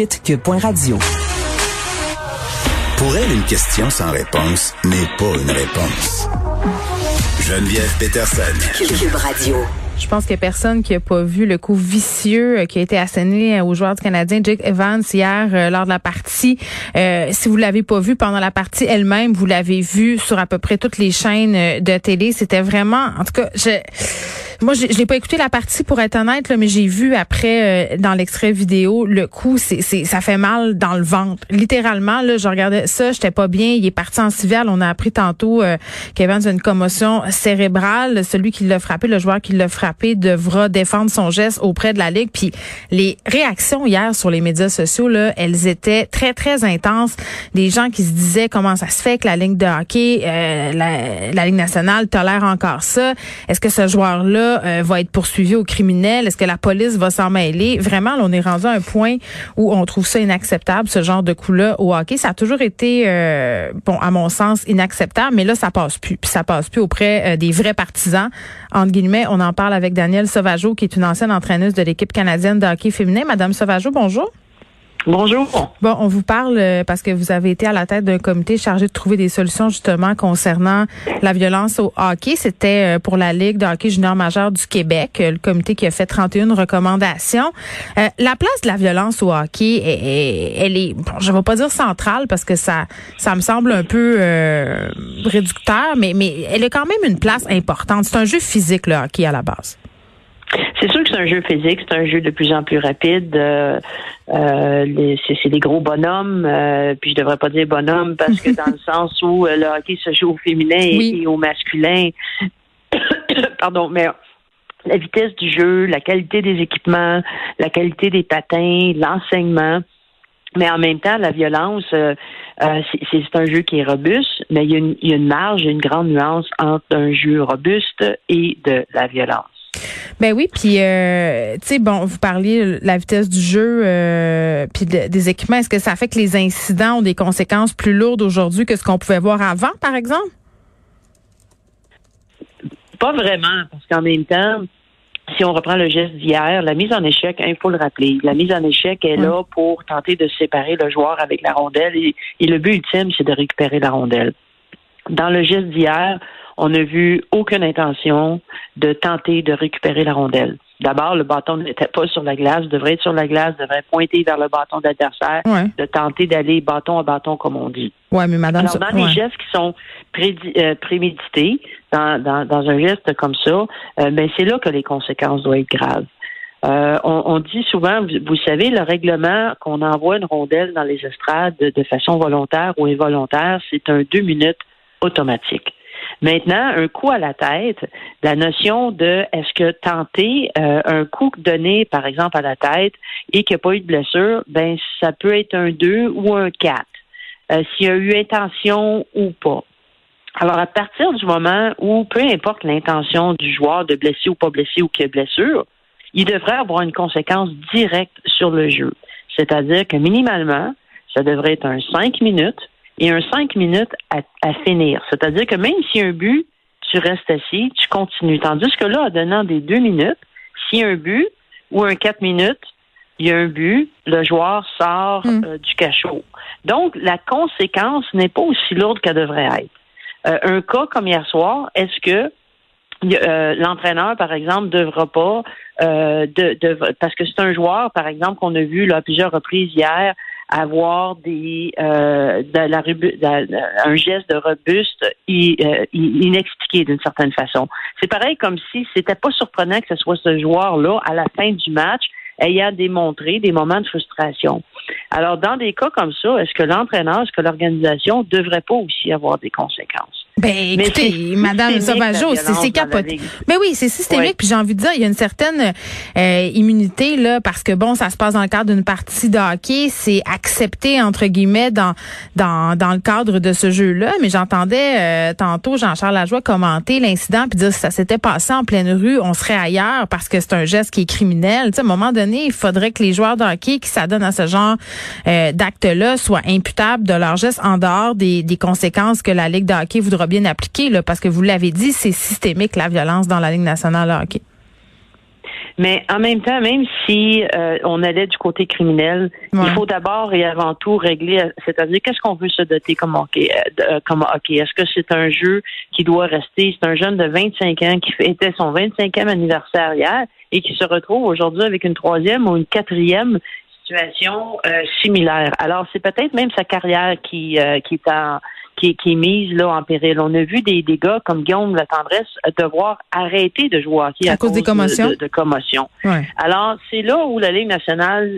Radio. Pour elle, une question sans réponse n'est pas une réponse. Geneviève Peterson. Cube Radio. Je pense qu'il n'y a personne qui n'a pas vu le coup vicieux euh, qui a été asséné au joueur du Canadien Jake Evans hier euh, lors de la partie. Euh, si vous l'avez pas vu pendant la partie elle-même, vous l'avez vu sur à peu près toutes les chaînes de télé. C'était vraiment, en tout cas, je moi, je l'ai pas écouté la partie pour être honnête, là, mais j'ai vu après euh, dans l'extrait vidéo le coup, c'est, c'est, ça fait mal dans le ventre. Littéralement, là, je regardais ça, j'étais pas bien. Il est parti en civil. On a appris tantôt euh, qu'Evans a une commotion cérébrale. Celui qui l'a frappé, le joueur qui l'a frappé, devra défendre son geste auprès de la ligue. Puis les réactions hier sur les médias sociaux, là, elles étaient très très intenses. Des gens qui se disaient comment ça se fait que la ligue de hockey, euh, la, la ligue nationale tolère encore ça. Est-ce que ce euh, va être poursuivi au criminel? Est-ce que la police va s'en mêler? Vraiment, on est rendu à un point où on trouve ça inacceptable, ce genre de coup-là au hockey. Ça a toujours été, euh, bon, à mon sens, inacceptable, mais là, ça passe plus. Puis ça passe plus auprès euh, des vrais partisans. Entre guillemets, on en parle avec Danielle Sauvageau, qui est une ancienne entraîneuse de l'équipe canadienne de hockey féminin. Madame Sauvageau, bonjour. Bonjour. Bon, on vous parle euh, parce que vous avez été à la tête d'un comité chargé de trouver des solutions justement concernant la violence au hockey. C'était euh, pour la Ligue de hockey junior majeur du Québec, euh, le comité qui a fait 31 recommandations. la place de la violence au hockey, elle est, je ne vais pas dire centrale parce que ça, ça me semble un peu réducteur, mais, mais elle a quand même une place importante. C'est un jeu physique, le hockey, à la base. C'est sûr que c'est un jeu physique, c'est un jeu de plus en plus rapide. Euh, euh c'est des gros bonhommes, euh, puis je devrais pas dire bonhomme parce que dans le sens où le hockey se joue au féminin et, au masculin. Pardon, mais la vitesse du jeu, la qualité des équipements, la qualité des patins, l'enseignement. Mais en même temps, la violence, euh, c'est un jeu qui est robuste, mais il y, a une, il y a une marge, une grande nuance entre un jeu robuste et de la violence. Ben oui, puis euh, tu sais, bon, vous parliez de la vitesse du jeu, euh, puis des équipements. Est-ce que ça fait que les incidents ont des conséquences plus lourdes aujourd'hui que ce qu'on pouvait voir avant, par exemple? Pas vraiment, parce qu'en même temps, si on reprend le geste d'hier, la mise en échec, il faut le rappeler, la mise en échec est là pour tenter de séparer le joueur avec la rondelle et le but ultime, c'est de récupérer la rondelle. Dans le geste d'hier, on n'a vu aucune intention de tenter de récupérer la rondelle. D'abord, le bâton n'était pas sur la glace, devrait être sur la glace, devrait pointer vers le bâton d'adversaire, de tenter d'aller bâton à bâton, comme on dit. Ouais, mais madame, Alors, dans les gestes qui sont euh, prémédités, dans, dans, un geste comme ça, euh, ben, c'est là que les conséquences doivent être graves. Euh, on, dit souvent, vous, savez, le règlement qu'on envoie une rondelle dans les estrades de façon volontaire ou involontaire, c'est un deux minutes automatique. Maintenant, un coup à la tête, la notion de est-ce que tenter euh, un coup donné, par exemple, à la tête et qu'il n'y a pas eu de blessure, ben ça peut être un 2 ou un 4. Euh, s'il y a eu intention ou pas. Alors, à partir du moment où, peu importe l'intention du joueur de blesser ou pas blesser ou qu'il y ait blessure, il devrait avoir une conséquence directe sur le jeu. C'est-à-dire que minimalement, ça devrait être un 5 minutes et un cinq minutes à, finir. C'est-à-dire que même s'il y a un but, tu restes assis, tu continues. Tandis que là, en donnant des deux minutes, s'il y a un but ou un quatre minutes, il y a un but, le joueur sort hmm. euh, du cachot. Donc, la conséquence n'est pas aussi lourde qu'elle devrait être. Euh, un cas comme hier soir, est-ce que euh, l'entraîneur, par exemple, devra pas, de, parce que c'est un joueur, par exemple, qu'on a vu là, à plusieurs reprises hier, avoir des euh, un geste de robuste euh, inexpliqué d'une certaine façon. C'est pareil comme si c'était pas surprenant que ce soit ce joueur-là à la fin du match ayant démontré des moments de frustration. Alors, dans des cas comme ça, est-ce que l'entraîneur, est-ce que l'organisation devrait pas aussi avoir des conséquences? Ben, écoutez, Madame Sauvageau, c'est capoté. Mais oui, c'est systémique. Puis j'ai envie de dire, il y a une certaine euh, immunité là, parce que bon, ça se passe dans le cadre d'une partie de hockey, c'est accepté entre guillemets dans dans dans le cadre de ce jeu-là. Mais j'entendais euh, tantôt Jean-Charles Lajoie commenter l'incident puis dire si ça s'était passé en pleine rue, on serait ailleurs parce que c'est un geste qui est criminel. Tu sais, à un moment donné, il faudrait que les joueurs de hockey qui s'adonnent à ce genre euh, d'actes-là soient imputables de leur geste en dehors des, des conséquences que la Ligue de hockey voudra bien appliqué, là, parce que vous l'avez dit, c'est systémique la violence dans la Ligue nationale de hockey. Mais en même temps, même si euh, on allait du côté criminel, il faut d'abord et avant tout régler, c'est-à-dire qu'est-ce qu'on veut se doter comme hockey, euh, comme hockey? Est-ce que c'est un jeu qui doit rester? C'est un jeune de 25 ans qui fêtait son 25e anniversaire hier et qui se retrouve aujourd'hui avec une troisième ou une quatrième situation euh, similaire. Alors c'est peut-être même sa carrière qui qui est en qui, qui, est mise là en péril. On a vu des, des gars comme Guillaume La Tendresse devoir arrêter de jouer hockey à, cause, des commotions? De, commotion. Alors c'est là où la Ligue nationale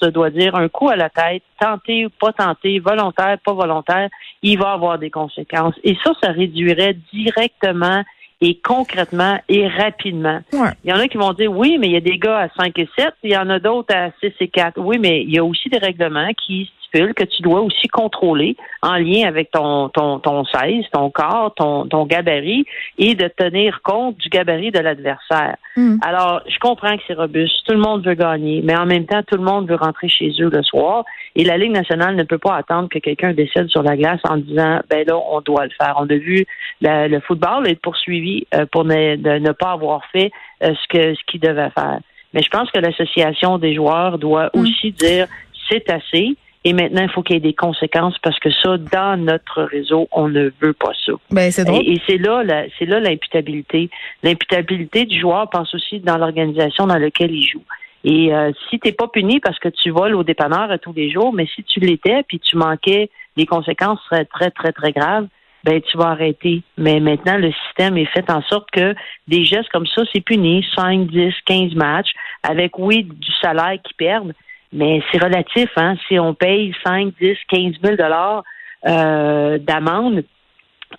se doit dire un coup à la tête, tenter ou pas tenter, volontaire, pas volontaire, il va avoir des conséquences. Et ça, ça réduirait directement et concrètement et rapidement. Il y en a qui vont dire oui, mais il y a des gars à 5 et 7, il y en a d'autres à 6 et 4. Oui, mais il y a aussi des règlements qui que tu dois aussi contrôler en lien avec ton, ton, ton 16, ton corps, ton, ton gabarit et de tenir compte du gabarit de l'adversaire. Hmm. Alors, je comprends que c'est robuste. Tout le monde veut gagner, mais en même temps, tout le monde veut rentrer chez eux le soir. Et la Ligue nationale ne peut pas attendre que quelqu'un décède sur la glace en disant, ben là, on doit le faire. On a vu le football être poursuivi euh, pour ne, ne pas avoir fait euh, ce que ce qu'il devait faire. Mais je pense que l'association des joueurs doit hmm. aussi dire, c'est assez. Et maintenant, il faut qu'il y ait des conséquences parce que ça, dans notre réseau, on ne veut pas ça. Ben, c'est drôle. Et, c'est là, c'est là l'imputabilité. L'imputabilité du joueur passe aussi dans l'organisation dans laquelle il joue. Et euh, si tu n'es pas puni parce que tu voles au dépanneur tous les jours, mais si tu l'étais puis tu manquais, les conséquences seraient très, très, très graves. Ben, tu vas arrêter. Mais maintenant, le système est fait en sorte que des gestes comme ça, c'est puni. 5, 10, 15 matchs, avec, oui, du salaire qu'ils perdent, mais c'est relatif, hein. Si on paye 5, 10, 15 000 dollars euh, d'amende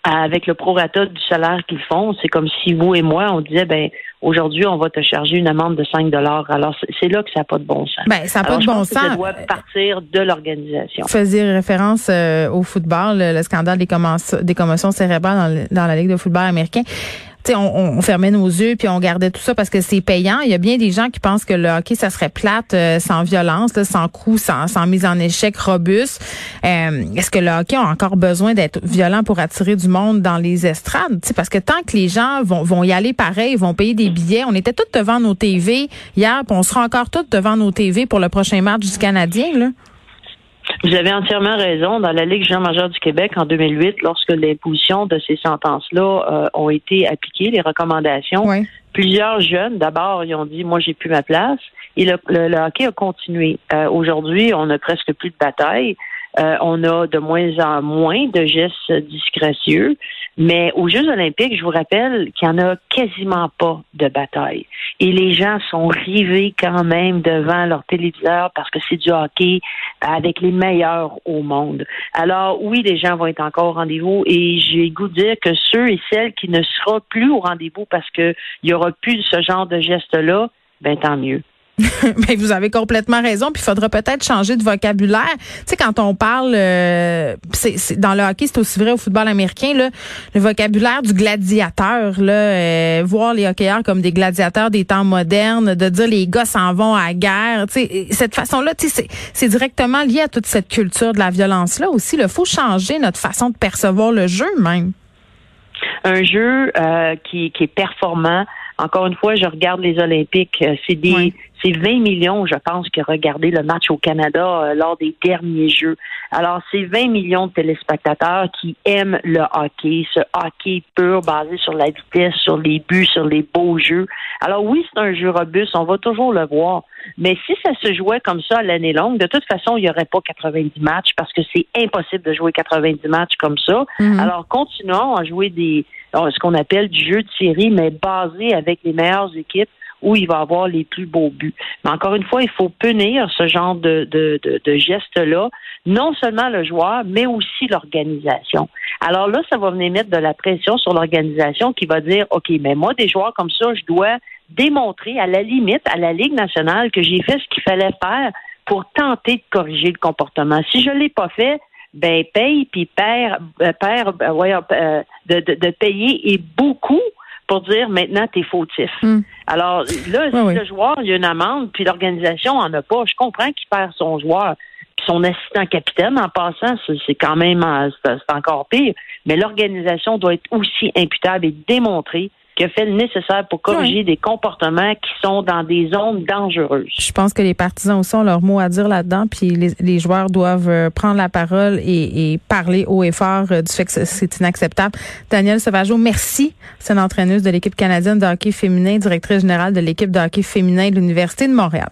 avec le prorata du salaire qu'ils font, c'est comme si vous et moi, on disait, ben aujourd'hui, on va te charger une amende de 5 dollars. Alors, c'est là que ça n'a pas de bon sens. Ben, ça n'a pas de bon sens. ça doit partir de l'organisation. Vous faisiez référence euh, au football, le, scandale des, des commotions cérébrales dans, dans la Ligue de football américain on, fermait nos yeux puis on gardait tout ça parce que c'est payant. Il y a bien des gens qui pensent que le hockey, ça serait plate euh, sans violence, sans coups, sans, mise en échec robuste. Euh, est-ce que le hockey a encore besoin d'être violent pour attirer du monde dans les estrades? parce que tant que les gens vont, vont y aller pareil, vont payer des billets, on était tous devant nos TV hier, puis on sera encore tous devant nos TV pour le prochain match du Canadien. Là. Vous avez entièrement raison. Dans la Ligue jean majeure du Québec en 2008, lorsque l'imposition de ces sentences-là euh, ont été appliquées, les recommandations, plusieurs jeunes, d'abord, ils ont dit, moi, j'ai plus ma place. Et le, hockey a continué. Euh, aujourd'hui, on a presque plus de bataille. Euh, on a de moins en moins de gestes disgracieux. Mais aux Jeux olympiques, je vous rappelle qu'il n'y en a quasiment pas de bataille. Et les gens sont rivés quand même devant leur téléviseur parce que c'est du hockey avec les meilleurs au monde. Alors oui, les gens vont être encore au rendez-vous et j'ai goût de dire que ceux et celles qui ne seront plus au rendez-vous parce qu'il y aura plus ce genre de gestes-là, ben tant mieux. Mais vous avez complètement raison. Puis il faudra peut-être changer de vocabulaire. Tu sais, quand on parle, euh, c'est, dans le hockey, c'est aussi vrai au football américain, là, le vocabulaire du gladiateur, là, euh, voir les hockeyeurs comme des gladiateurs des temps modernes, de dire les gars s'en vont à la guerre. Tu sais, cette façon-là, tu sais, c'est, directement lié à toute cette culture de la violence-là aussi. Il faut changer notre façon de percevoir le jeu même. Un jeu euh, qui, qui est performant encore une fois, je regarde les Olympiques. Euh, c'est des, c'est 20 millions, je pense, qui ont regardé le match au Canada euh, lors des derniers Jeux. Alors, c'est 20 millions de téléspectateurs qui aiment le hockey, ce hockey pur basé sur la vitesse, sur les buts, sur les beaux jeux. Alors oui, c'est un jeu robuste, on va toujours le voir. Mais si ça se jouait comme ça à l'année longue, de toute façon, il n'y aurait pas 90 matchs parce que c'est impossible de jouer 90 matchs comme ça. Mhm. Alors, continuons à jouer des ce qu'on appelle du jeu de série, mais basé avec les meilleures équipes où il va avoir les plus beaux buts. Mais encore une fois, il faut punir ce genre de, de, de, de gestes-là, non seulement le joueur, mais aussi l'organisation. Alors là, ça va venir mettre de la pression sur l'organisation qui va dire, OK, mais moi, des joueurs comme ça, je dois démontrer à la limite à la Ligue nationale que j'ai fait ce qu'il fallait faire pour tenter de corriger le comportement. Si je ne l'ai pas fait, ben paye puis perd, euh, perd euh, euh, de, de, de, payer et beaucoup pour dire maintenant t'es fautif. Hmm. Alors là, si le joueur il y a une amende puis l'organisation en a pas, je comprends qu'il perd son joueur puis son assistant capitaine en passant, c'est quand même c'est encore pire. Mais l'organisation doit être aussi imputable et démontrer qui a fait le nécessaire pour corriger des comportements qui sont dans des zones dangereuses. Je pense que les partisans aussi ont leur mot à dire là-dedans, puis les, joueurs doivent euh, prendre la parole et, parler haut et fort euh, du fait que c'est inacceptable. Daniel Sauvageau, merci. C'est une entraîneuse de l'équipe canadienne de hockey féminin, directrice générale de l'équipe de hockey féminin de l'Université de Montréal.